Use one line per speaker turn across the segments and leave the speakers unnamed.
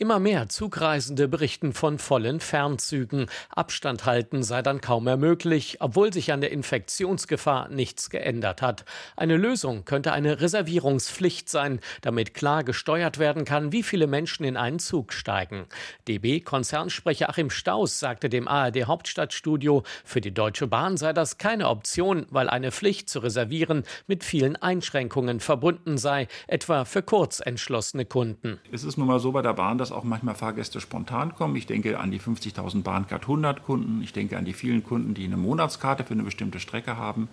Immer mehr Zugreisende berichten von vollen Fernzügen. Abstand halten sei dann kaum mehr möglich, obwohl sich an der Infektionsgefahr nichts geändert hat. Eine Lösung könnte eine Reservierungspflicht sein, damit klar gesteuert werden kann, wie viele Menschen in einen Zug steigen. DB-Konzernsprecher Achim Staus sagte dem ARD Hauptstadtstudio, für die Deutsche Bahn sei das keine Option, weil eine Pflicht zu reservieren mit vielen Einschränkungen verbunden sei, etwa für kurz entschlossene Kunden.
Es ist nun mal so bei der Bahn, dass dass auch manchmal Fahrgäste spontan kommen. Ich denke an die 50.000 Bahncard 100 Kunden. Ich denke an die vielen Kunden, die eine Monatskarte für eine bestimmte Strecke haben.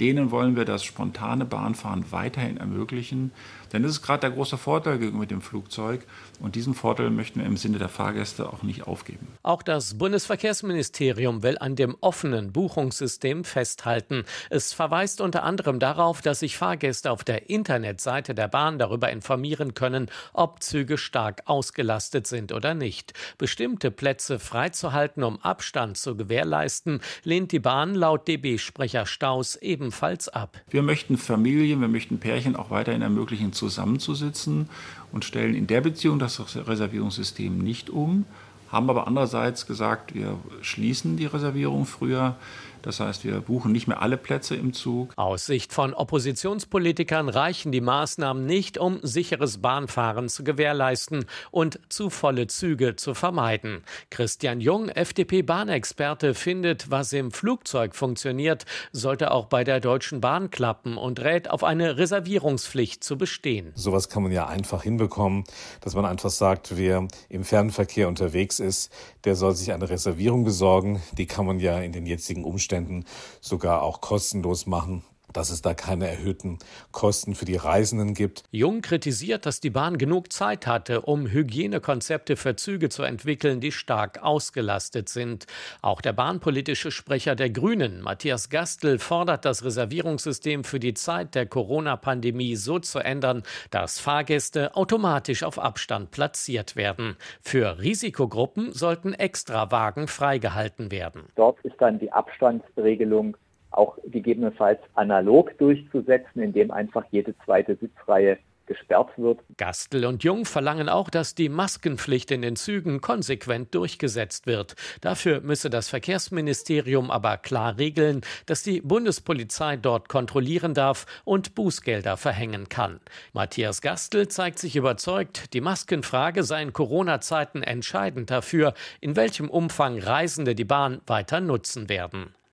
Denen wollen wir das spontane Bahnfahren weiterhin ermöglichen. Denn das ist gerade der große Vorteil gegenüber dem Flugzeug. Und diesen Vorteil möchten wir im Sinne der Fahrgäste auch nicht aufgeben.
Auch das Bundesverkehrsministerium will an dem offenen Buchungssystem festhalten. Es verweist unter anderem darauf, dass sich Fahrgäste auf der Internetseite der Bahn darüber informieren können, ob Züge stark ausgelastet sind oder nicht. Bestimmte Plätze freizuhalten, um Abstand zu gewährleisten, lehnt die Bahn laut DB-Sprecher Staus ebenfalls ab.
Wir möchten Familien, wir möchten Pärchen auch weiterhin ermöglichen, zusammenzusitzen und stellen in der Beziehung das Reservierungssystem nicht um, haben aber andererseits gesagt, wir schließen die Reservierung früher das heißt, wir buchen nicht mehr alle Plätze im Zug.
Aus Sicht von Oppositionspolitikern reichen die Maßnahmen nicht, um sicheres Bahnfahren zu gewährleisten und zu volle Züge zu vermeiden. Christian Jung, FDP-Bahnexperte, findet, was im Flugzeug funktioniert, sollte auch bei der Deutschen Bahn klappen und rät auf eine Reservierungspflicht zu bestehen.
Sowas kann man ja einfach hinbekommen, dass man einfach sagt, wer im Fernverkehr unterwegs ist, der soll sich eine Reservierung besorgen. Die kann man ja in den jetzigen Umständen sogar auch kostenlos machen dass es da keine erhöhten Kosten für die Reisenden gibt.
Jung kritisiert, dass die Bahn genug Zeit hatte, um Hygienekonzepte für Züge zu entwickeln, die stark ausgelastet sind. Auch der bahnpolitische Sprecher der Grünen, Matthias Gastel, fordert das Reservierungssystem für die Zeit der Corona-Pandemie so zu ändern, dass Fahrgäste automatisch auf Abstand platziert werden. Für Risikogruppen sollten Extrawagen freigehalten werden.
Dort ist dann die Abstandsregelung auch gegebenenfalls analog durchzusetzen, indem einfach jede zweite Sitzreihe gesperrt wird.
Gastel und Jung verlangen auch, dass die Maskenpflicht in den Zügen konsequent durchgesetzt wird. Dafür müsse das Verkehrsministerium aber klar regeln, dass die Bundespolizei dort kontrollieren darf und Bußgelder verhängen kann. Matthias Gastel zeigt sich überzeugt, die Maskenfrage sei in Corona-Zeiten entscheidend dafür, in welchem Umfang Reisende die Bahn weiter nutzen werden.